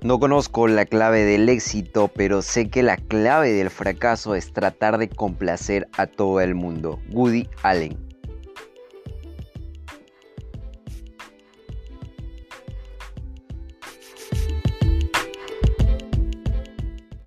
No conozco la clave del éxito, pero sé que la clave del fracaso es tratar de complacer a todo el mundo. Woody Allen.